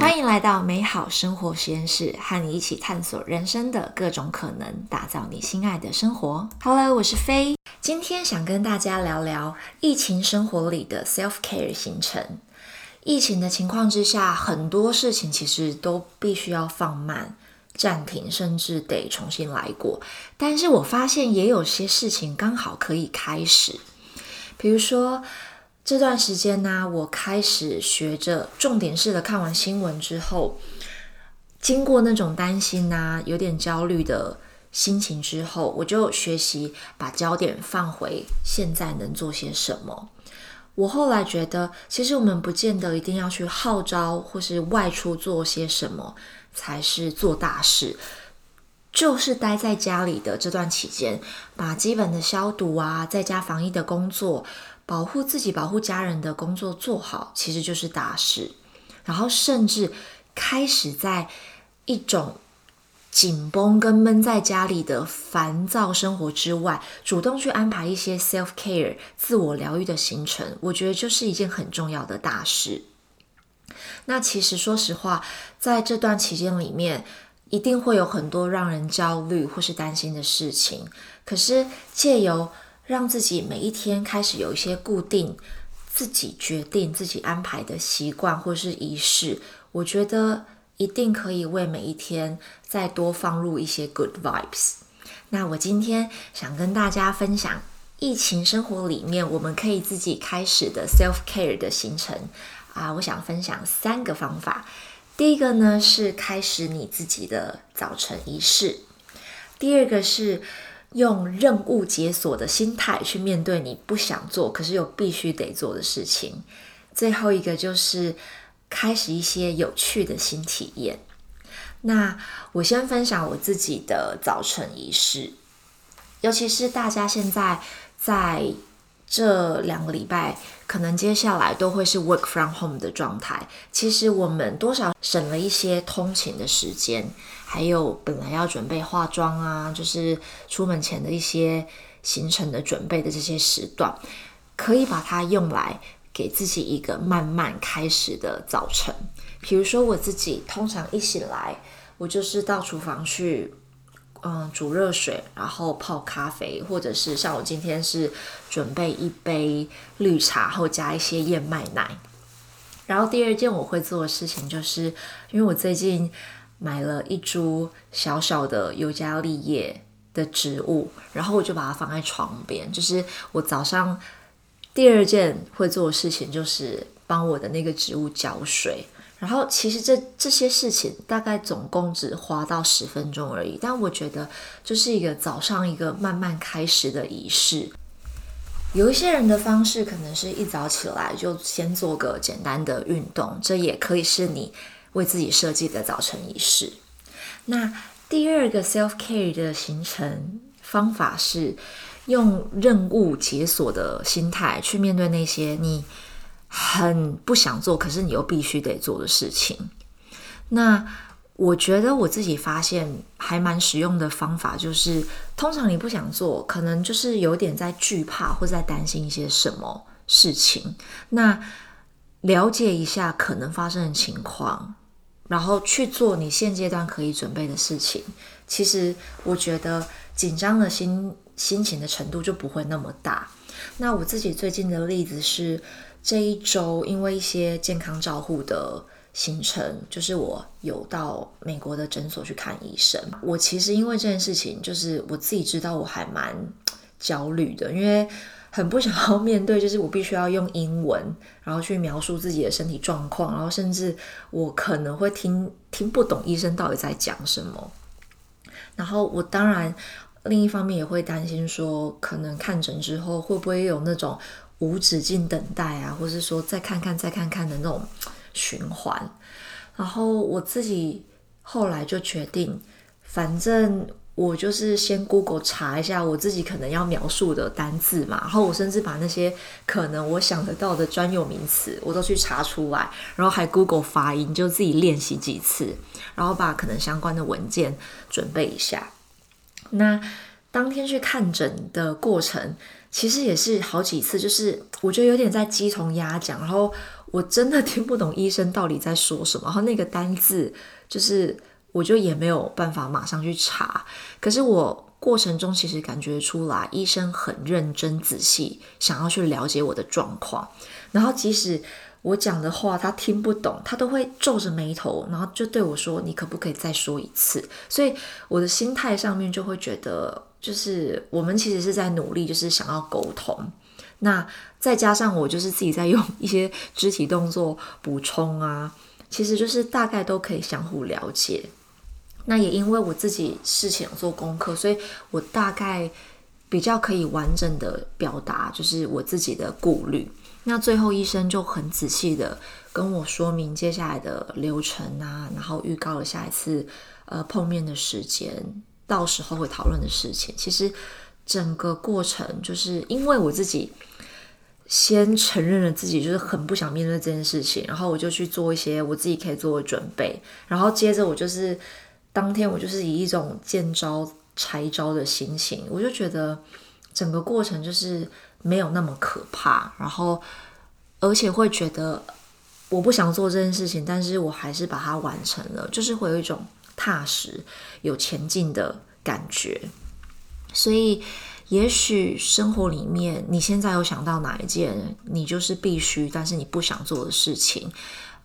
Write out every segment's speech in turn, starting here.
欢迎来到美好生活实验室，和你一起探索人生的各种可能，打造你心爱的生活。Hello，我是飞，今天想跟大家聊聊疫情生活里的 self care 行程。疫情的情况之下，很多事情其实都必须要放慢、暂停，甚至得重新来过。但是我发现也有些事情刚好可以开始，比如说。这段时间呢，我开始学着重点式的看完新闻之后，经过那种担心呐、有点焦虑的心情之后，我就学习把焦点放回现在能做些什么。我后来觉得，其实我们不见得一定要去号召或是外出做些什么才是做大事，就是待在家里的这段期间，把基本的消毒啊，在家防疫的工作。保护自己、保护家人的工作做好，其实就是大事。然后，甚至开始在一种紧绷跟闷在家里的烦躁生活之外，主动去安排一些 self care 自我疗愈的行程，我觉得就是一件很重要的大事。那其实，说实话，在这段期间里面，一定会有很多让人焦虑或是担心的事情。可是，借由让自己每一天开始有一些固定、自己决定、自己安排的习惯或是仪式，我觉得一定可以为每一天再多放入一些 good vibes。那我今天想跟大家分享疫情生活里面我们可以自己开始的 self care 的行程啊，我想分享三个方法。第一个呢是开始你自己的早晨仪式，第二个是。用任务解锁的心态去面对你不想做，可是又必须得做的事情。最后一个就是开始一些有趣的新体验。那我先分享我自己的早晨仪式，尤其是大家现在在。这两个礼拜，可能接下来都会是 work from home 的状态。其实我们多少省了一些通勤的时间，还有本来要准备化妆啊，就是出门前的一些行程的准备的这些时段，可以把它用来给自己一个慢慢开始的早晨。比如说我自己通常一醒来，我就是到厨房去。嗯，煮热水，然后泡咖啡，或者是像我今天是准备一杯绿茶，后加一些燕麦奶。然后第二件我会做的事情，就是因为我最近买了一株小小的尤加利叶的植物，然后我就把它放在床边。就是我早上第二件会做的事情，就是帮我的那个植物浇水。然后其实这这些事情大概总共只花到十分钟而已，但我觉得就是一个早上一个慢慢开始的仪式。有一些人的方式可能是一早起来就先做个简单的运动，这也可以是你为自己设计的早晨仪式。那第二个 self care 的形成方法是用任务解锁的心态去面对那些你。很不想做，可是你又必须得做的事情。那我觉得我自己发现还蛮实用的方法，就是通常你不想做，可能就是有点在惧怕或在担心一些什么事情。那了解一下可能发生的情况，然后去做你现阶段可以准备的事情。其实我觉得紧张的心心情的程度就不会那么大。那我自己最近的例子是。这一周因为一些健康照护的行程，就是我有到美国的诊所去看医生。我其实因为这件事情，就是我自己知道我还蛮焦虑的，因为很不想要面对，就是我必须要用英文，然后去描述自己的身体状况，然后甚至我可能会听听不懂医生到底在讲什么。然后我当然另一方面也会担心说，可能看诊之后会不会有那种。无止境等待啊，或是说再看看、再看看的那种循环。然后我自己后来就决定，反正我就是先 Google 查一下我自己可能要描述的单字嘛。然后我甚至把那些可能我想得到的专有名词，我都去查出来，然后还 Google 发音，就自己练习几次，然后把可能相关的文件准备一下。那当天去看诊的过程。其实也是好几次，就是我觉得有点在鸡同鸭讲，然后我真的听不懂医生到底在说什么，然后那个单字就是我就也没有办法马上去查，可是我。过程中其实感觉出来，医生很认真仔细，想要去了解我的状况。然后即使我讲的话他听不懂，他都会皱着眉头，然后就对我说：“你可不可以再说一次？”所以我的心态上面就会觉得，就是我们其实是在努力，就是想要沟通。那再加上我就是自己在用一些肢体动作补充啊，其实就是大概都可以相互了解。那也因为我自己事前有做功课，所以我大概比较可以完整的表达，就是我自己的顾虑。那最后医生就很仔细的跟我说明接下来的流程啊，然后预告了下一次呃碰面的时间，到时候会讨论的事情。其实整个过程就是因为我自己先承认了自己就是很不想面对这件事情，然后我就去做一些我自己可以做的准备，然后接着我就是。当天我就是以一种见招拆招的心情，我就觉得整个过程就是没有那么可怕，然后而且会觉得我不想做这件事情，但是我还是把它完成了，就是会有一种踏实、有前进的感觉。所以，也许生活里面你现在有想到哪一件你就是必须，但是你不想做的事情，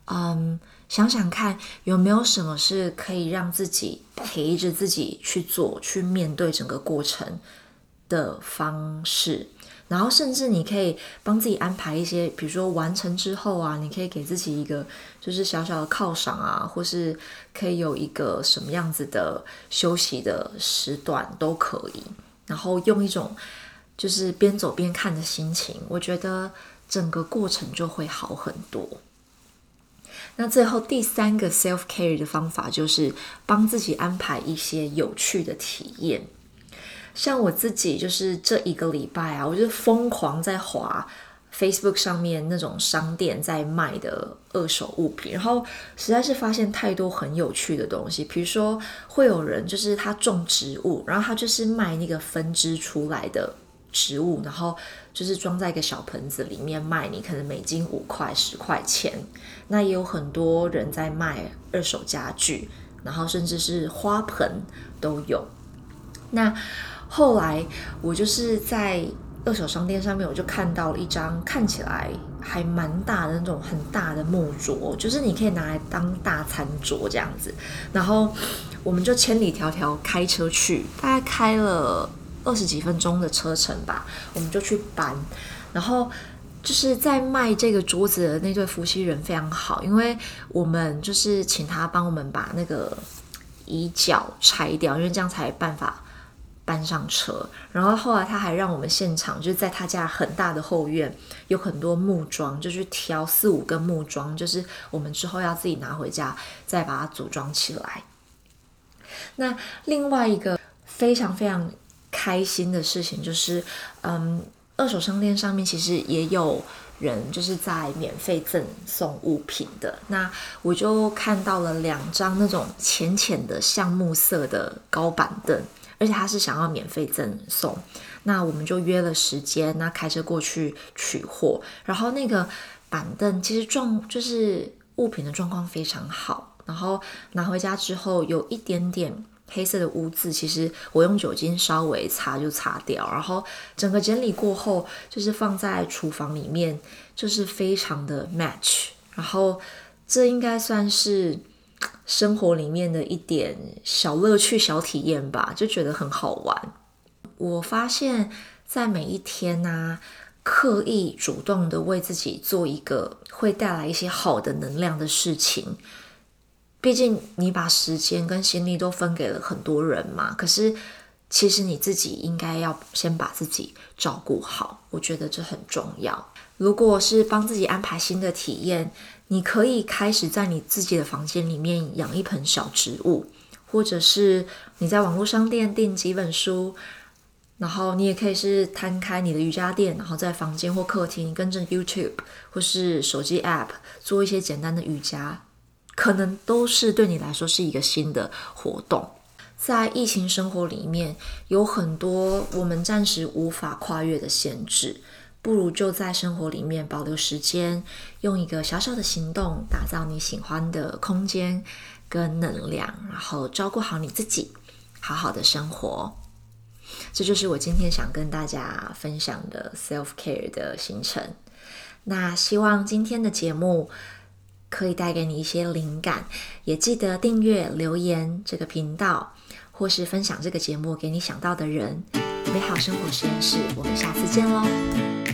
嗯。想想看，有没有什么是可以让自己陪着自己去做、去面对整个过程的方式？然后，甚至你可以帮自己安排一些，比如说完成之后啊，你可以给自己一个就是小小的犒赏啊，或是可以有一个什么样子的休息的时段都可以。然后用一种就是边走边看的心情，我觉得整个过程就会好很多。那最后第三个 self care 的方法就是帮自己安排一些有趣的体验。像我自己就是这一个礼拜啊，我就疯狂在滑 Facebook 上面那种商店在卖的二手物品，然后实在是发现太多很有趣的东西。比如说会有人就是他种植物，然后他就是卖那个分支出来的植物，然后。就是装在一个小盆子里面卖，你可能每斤五块十块钱。那也有很多人在卖二手家具，然后甚至是花盆都有。那后来我就是在二手商店上面，我就看到了一张看起来还蛮大的那种很大的木桌，就是你可以拿来当大餐桌这样子。然后我们就千里迢迢开车去，大概开了。二十几分钟的车程吧，我们就去搬。然后就是在卖这个桌子的那对夫妻人非常好，因为我们就是请他帮我们把那个椅脚拆掉，因为这样才办法搬上车。然后后来他还让我们现场就是在他家很大的后院有很多木桩，就去挑四五根木桩，就是我们之后要自己拿回家再把它组装起来。那另外一个非常非常。开心的事情就是，嗯，二手商店上面其实也有人就是在免费赠送物品的。那我就看到了两张那种浅浅的橡木色的高板凳，而且他是想要免费赠送。那我们就约了时间，那开车过去取货。然后那个板凳其实状就是物品的状况非常好，然后拿回家之后有一点点。黑色的污渍，其实我用酒精稍微擦就擦掉，然后整个整理过后，就是放在厨房里面，就是非常的 match。然后这应该算是生活里面的一点小乐趣、小体验吧，就觉得很好玩。我发现，在每一天呢，刻意主动的为自己做一个会带来一些好的能量的事情。毕竟你把时间跟心力都分给了很多人嘛，可是其实你自己应该要先把自己照顾好，我觉得这很重要。如果是帮自己安排新的体验，你可以开始在你自己的房间里面养一盆小植物，或者是你在网络商店订几本书，然后你也可以是摊开你的瑜伽垫，然后在房间或客厅跟着 YouTube 或是手机 App 做一些简单的瑜伽。可能都是对你来说是一个新的活动。在疫情生活里面，有很多我们暂时无法跨越的限制，不如就在生活里面保留时间，用一个小小的行动打造你喜欢的空间跟能量，然后照顾好你自己，好好的生活。这就是我今天想跟大家分享的 self care 的行程。那希望今天的节目可以带给你一些灵感，也记得订阅、留言这个频道，或是分享这个节目给你想到的人。美好生活实验室，我们下次见喽。